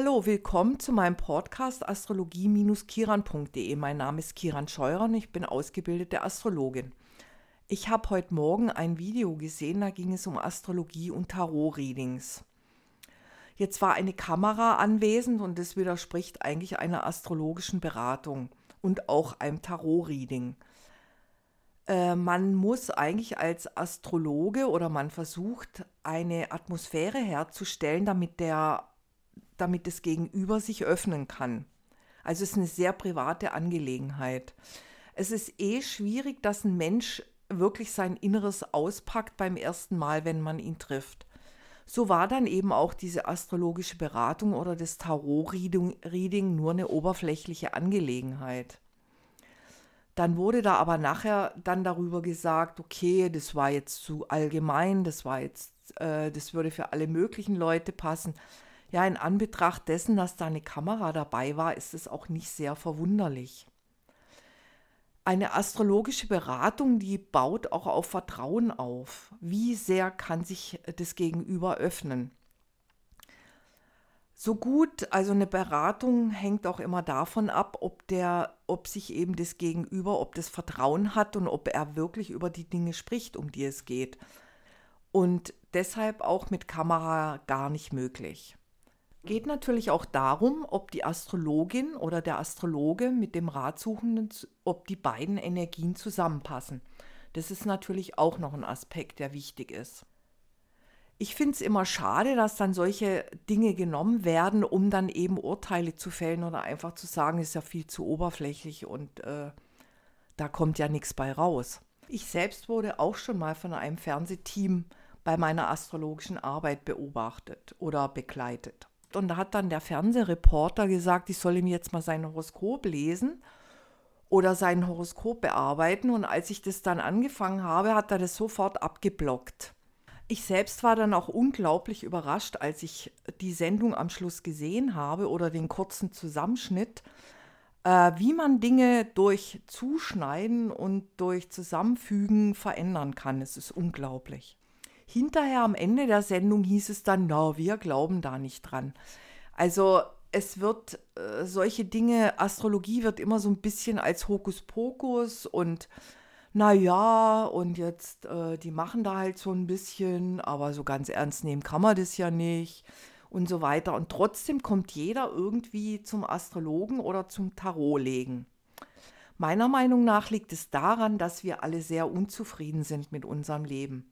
Hallo, willkommen zu meinem Podcast astrologie-kiran.de. Mein Name ist Kiran Scheurer und ich bin ausgebildete Astrologin. Ich habe heute Morgen ein Video gesehen, da ging es um Astrologie und Tarot-Readings. Jetzt war eine Kamera anwesend und das widerspricht eigentlich einer astrologischen Beratung und auch einem Tarot-Reading. Äh, man muss eigentlich als Astrologe oder man versucht eine Atmosphäre herzustellen, damit der damit das Gegenüber sich öffnen kann. Also es ist eine sehr private Angelegenheit. Es ist eh schwierig, dass ein Mensch wirklich sein Inneres auspackt beim ersten Mal, wenn man ihn trifft. So war dann eben auch diese astrologische Beratung oder das Tarot-Reading nur eine oberflächliche Angelegenheit. Dann wurde da aber nachher dann darüber gesagt, okay, das war jetzt zu allgemein, das war jetzt, äh, das würde für alle möglichen Leute passen. Ja, in Anbetracht dessen, dass da eine Kamera dabei war, ist es auch nicht sehr verwunderlich. Eine astrologische Beratung, die baut auch auf Vertrauen auf. Wie sehr kann sich das Gegenüber öffnen? So gut, also eine Beratung hängt auch immer davon ab, ob der, ob sich eben das Gegenüber, ob das Vertrauen hat und ob er wirklich über die Dinge spricht, um die es geht. Und deshalb auch mit Kamera gar nicht möglich geht natürlich auch darum, ob die Astrologin oder der Astrologe mit dem Ratsuchenden, ob die beiden Energien zusammenpassen. Das ist natürlich auch noch ein Aspekt, der wichtig ist. Ich finde es immer schade, dass dann solche Dinge genommen werden, um dann eben Urteile zu fällen oder einfach zu sagen, ist ja viel zu oberflächlich und äh, da kommt ja nichts bei raus. Ich selbst wurde auch schon mal von einem Fernsehteam bei meiner astrologischen Arbeit beobachtet oder begleitet. Und da hat dann der Fernsehreporter gesagt, ich soll ihm jetzt mal sein Horoskop lesen oder sein Horoskop bearbeiten. Und als ich das dann angefangen habe, hat er das sofort abgeblockt. Ich selbst war dann auch unglaublich überrascht, als ich die Sendung am Schluss gesehen habe oder den kurzen Zusammenschnitt, äh, wie man Dinge durch Zuschneiden und durch Zusammenfügen verändern kann. Es ist unglaublich. Hinterher am Ende der Sendung hieß es dann, na, wir glauben da nicht dran. Also es wird äh, solche Dinge, Astrologie wird immer so ein bisschen als Hokuspokus und naja, und jetzt, äh, die machen da halt so ein bisschen, aber so ganz ernst nehmen kann man das ja nicht und so weiter. Und trotzdem kommt jeder irgendwie zum Astrologen oder zum Tarotlegen. Meiner Meinung nach liegt es daran, dass wir alle sehr unzufrieden sind mit unserem Leben.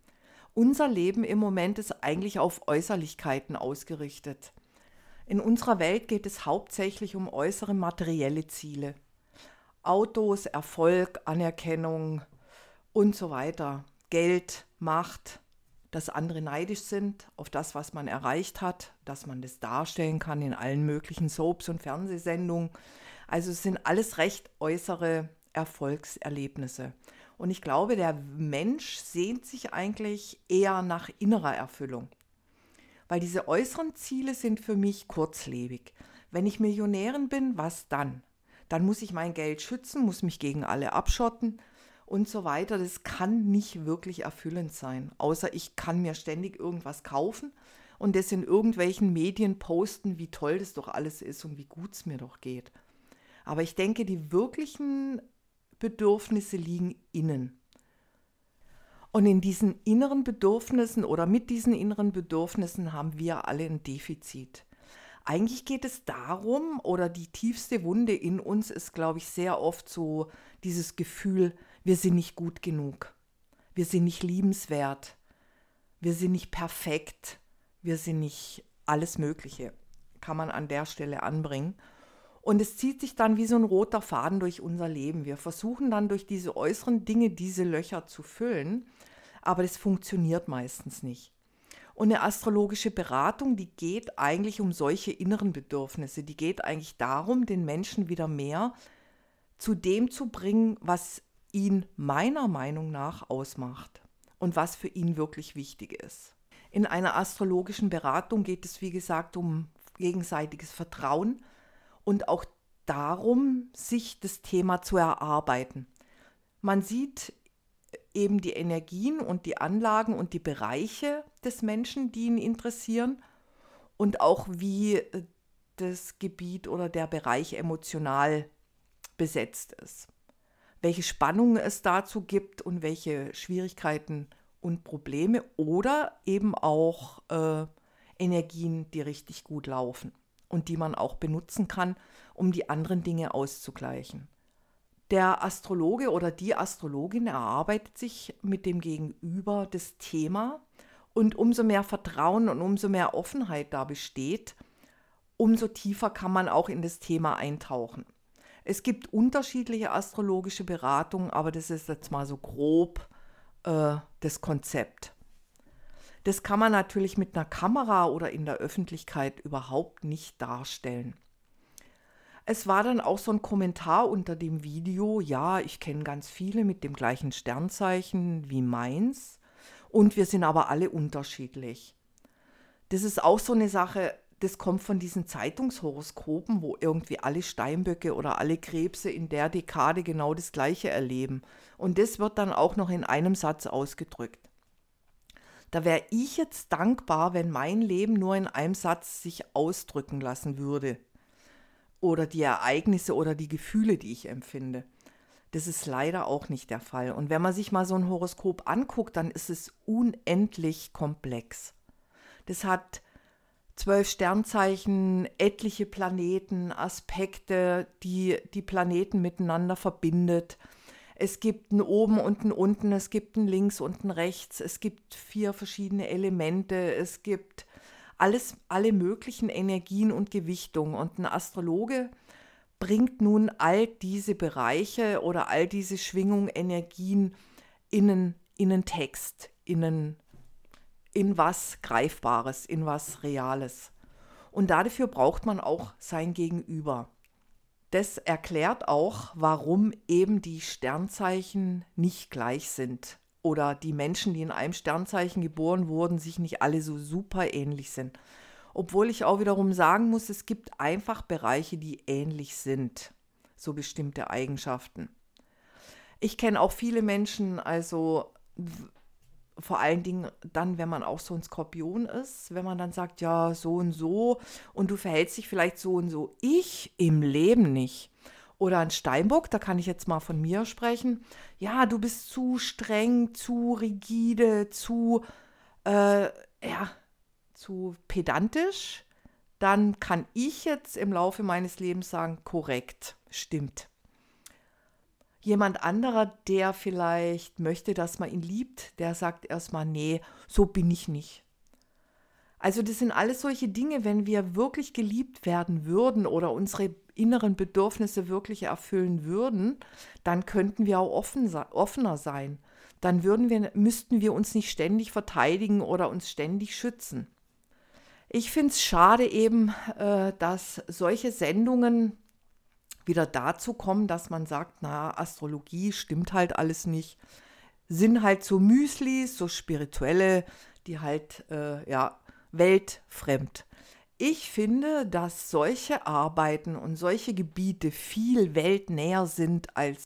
Unser Leben im Moment ist eigentlich auf Äußerlichkeiten ausgerichtet. In unserer Welt geht es hauptsächlich um äußere materielle Ziele. Autos, Erfolg, Anerkennung und so weiter. Geld, Macht, dass andere neidisch sind auf das, was man erreicht hat, dass man das darstellen kann in allen möglichen Soaps und Fernsehsendungen. Also es sind alles recht äußere Erfolgserlebnisse. Und ich glaube, der Mensch sehnt sich eigentlich eher nach innerer Erfüllung. Weil diese äußeren Ziele sind für mich kurzlebig. Wenn ich Millionärin bin, was dann? Dann muss ich mein Geld schützen, muss mich gegen alle abschotten und so weiter. Das kann nicht wirklich erfüllend sein, außer ich kann mir ständig irgendwas kaufen und das in irgendwelchen Medien posten, wie toll das doch alles ist und wie gut es mir doch geht. Aber ich denke, die wirklichen Bedürfnisse liegen innen. Und in diesen inneren Bedürfnissen oder mit diesen inneren Bedürfnissen haben wir alle ein Defizit. Eigentlich geht es darum, oder die tiefste Wunde in uns ist, glaube ich, sehr oft so dieses Gefühl, wir sind nicht gut genug, wir sind nicht liebenswert, wir sind nicht perfekt, wir sind nicht alles Mögliche, kann man an der Stelle anbringen. Und es zieht sich dann wie so ein roter Faden durch unser Leben. Wir versuchen dann durch diese äußeren Dinge diese Löcher zu füllen, aber das funktioniert meistens nicht. Und eine astrologische Beratung, die geht eigentlich um solche inneren Bedürfnisse. Die geht eigentlich darum, den Menschen wieder mehr zu dem zu bringen, was ihn meiner Meinung nach ausmacht und was für ihn wirklich wichtig ist. In einer astrologischen Beratung geht es, wie gesagt, um gegenseitiges Vertrauen, und auch darum, sich das Thema zu erarbeiten. Man sieht eben die Energien und die Anlagen und die Bereiche des Menschen, die ihn interessieren und auch wie das Gebiet oder der Bereich emotional besetzt ist. Welche Spannungen es dazu gibt und welche Schwierigkeiten und Probleme oder eben auch äh, Energien, die richtig gut laufen und die man auch benutzen kann, um die anderen Dinge auszugleichen. Der Astrologe oder die Astrologin erarbeitet sich mit dem Gegenüber das Thema und umso mehr Vertrauen und umso mehr Offenheit da besteht, umso tiefer kann man auch in das Thema eintauchen. Es gibt unterschiedliche astrologische Beratungen, aber das ist jetzt mal so grob äh, das Konzept. Das kann man natürlich mit einer Kamera oder in der Öffentlichkeit überhaupt nicht darstellen. Es war dann auch so ein Kommentar unter dem Video, ja, ich kenne ganz viele mit dem gleichen Sternzeichen wie meins und wir sind aber alle unterschiedlich. Das ist auch so eine Sache, das kommt von diesen Zeitungshoroskopen, wo irgendwie alle Steinböcke oder alle Krebse in der Dekade genau das gleiche erleben. Und das wird dann auch noch in einem Satz ausgedrückt. Da wäre ich jetzt dankbar, wenn mein Leben nur in einem Satz sich ausdrücken lassen würde. Oder die Ereignisse oder die Gefühle, die ich empfinde. Das ist leider auch nicht der Fall. Und wenn man sich mal so ein Horoskop anguckt, dann ist es unendlich komplex. Das hat zwölf Sternzeichen, etliche Planeten, Aspekte, die die Planeten miteinander verbindet. Es gibt ein Oben und ein Unten, es gibt ein Links und ein Rechts, es gibt vier verschiedene Elemente, es gibt alles, alle möglichen Energien und Gewichtungen. Und ein Astrologe bringt nun all diese Bereiche oder all diese Schwingungen, Energien in einen, in einen Text, in, einen, in was Greifbares, in was Reales. Und dafür braucht man auch sein Gegenüber das erklärt auch, warum eben die Sternzeichen nicht gleich sind oder die Menschen, die in einem Sternzeichen geboren wurden, sich nicht alle so super ähnlich sind. Obwohl ich auch wiederum sagen muss, es gibt einfach Bereiche, die ähnlich sind, so bestimmte Eigenschaften. Ich kenne auch viele Menschen, also vor allen Dingen dann, wenn man auch so ein Skorpion ist, wenn man dann sagt, ja, so und so und du verhältst dich vielleicht so und so. Ich im Leben nicht. Oder ein Steinbock, da kann ich jetzt mal von mir sprechen. Ja, du bist zu streng, zu rigide, zu, äh, ja, zu pedantisch. Dann kann ich jetzt im Laufe meines Lebens sagen, korrekt, stimmt jemand anderer, der vielleicht möchte, dass man ihn liebt, der sagt erstmal, nee, so bin ich nicht. Also das sind alles solche Dinge, wenn wir wirklich geliebt werden würden oder unsere inneren Bedürfnisse wirklich erfüllen würden, dann könnten wir auch offen, offener sein. Dann würden wir, müssten wir uns nicht ständig verteidigen oder uns ständig schützen. Ich finde es schade eben, äh, dass solche Sendungen wieder dazu kommen, dass man sagt, na, Astrologie stimmt halt alles nicht. Sind halt so Müslis, so spirituelle, die halt, äh, ja, weltfremd. Ich finde, dass solche Arbeiten und solche Gebiete viel weltnäher sind als,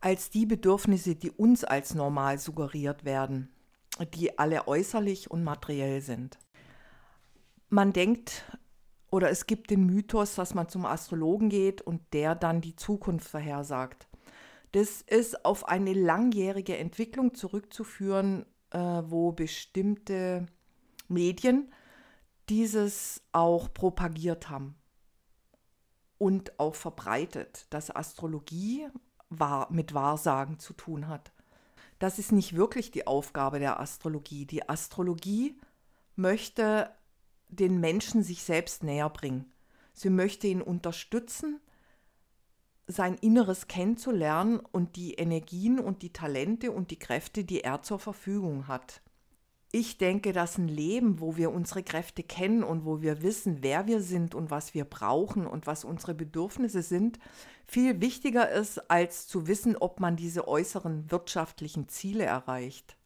als die Bedürfnisse, die uns als normal suggeriert werden, die alle äußerlich und materiell sind. Man denkt oder es gibt den Mythos, dass man zum Astrologen geht und der dann die Zukunft vorhersagt. Das ist auf eine langjährige Entwicklung zurückzuführen, äh, wo bestimmte Medien dieses auch propagiert haben und auch verbreitet, dass Astrologie wahr, mit Wahrsagen zu tun hat. Das ist nicht wirklich die Aufgabe der Astrologie. Die Astrologie möchte den Menschen sich selbst näher bringen. Sie möchte ihn unterstützen, sein Inneres kennenzulernen und die Energien und die Talente und die Kräfte, die er zur Verfügung hat. Ich denke, dass ein Leben, wo wir unsere Kräfte kennen und wo wir wissen, wer wir sind und was wir brauchen und was unsere Bedürfnisse sind, viel wichtiger ist, als zu wissen, ob man diese äußeren wirtschaftlichen Ziele erreicht.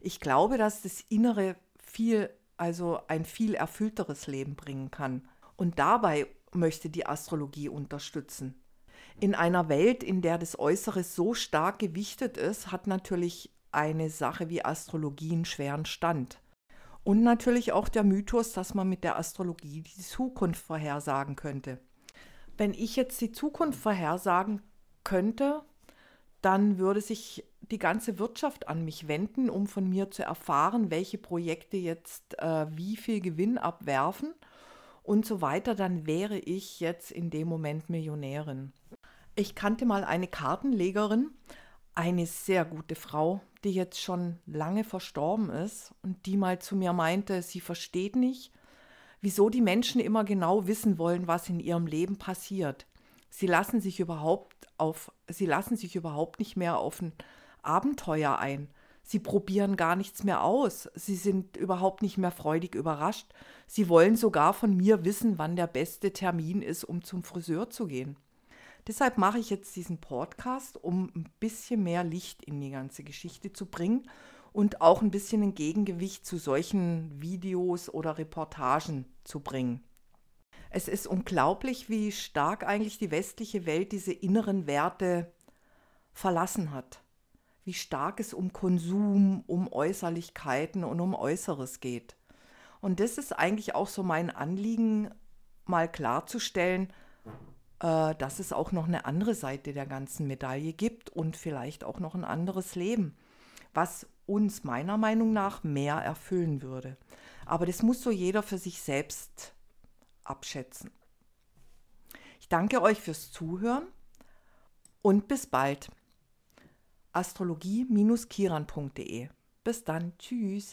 Ich glaube, dass das Innere viel also ein viel erfüllteres Leben bringen kann. Und dabei möchte die Astrologie unterstützen. In einer Welt, in der das Äußere so stark gewichtet ist, hat natürlich eine Sache wie Astrologie einen schweren Stand. Und natürlich auch der Mythos, dass man mit der Astrologie die Zukunft vorhersagen könnte. Wenn ich jetzt die Zukunft vorhersagen könnte, dann würde sich die ganze Wirtschaft an mich wenden, um von mir zu erfahren, welche Projekte jetzt äh, wie viel Gewinn abwerfen und so weiter. Dann wäre ich jetzt in dem Moment Millionärin. Ich kannte mal eine Kartenlegerin, eine sehr gute Frau, die jetzt schon lange verstorben ist und die mal zu mir meinte, sie versteht nicht, wieso die Menschen immer genau wissen wollen, was in ihrem Leben passiert. Sie lassen sich überhaupt auf, sie lassen sich überhaupt nicht mehr auf ein Abenteuer ein. Sie probieren gar nichts mehr aus. Sie sind überhaupt nicht mehr freudig überrascht. Sie wollen sogar von mir wissen, wann der beste Termin ist, um zum Friseur zu gehen. Deshalb mache ich jetzt diesen Podcast, um ein bisschen mehr Licht in die ganze Geschichte zu bringen und auch ein bisschen ein Gegengewicht zu solchen Videos oder Reportagen zu bringen. Es ist unglaublich, wie stark eigentlich die westliche Welt diese inneren Werte verlassen hat. Wie stark es um Konsum, um Äußerlichkeiten und um Äußeres geht. Und das ist eigentlich auch so mein Anliegen, mal klarzustellen, äh, dass es auch noch eine andere Seite der ganzen Medaille gibt und vielleicht auch noch ein anderes Leben, was uns meiner Meinung nach mehr erfüllen würde. Aber das muss so jeder für sich selbst abschätzen. Ich danke euch fürs Zuhören und bis bald. Astrologie-kiran.de. Bis dann. Tschüss.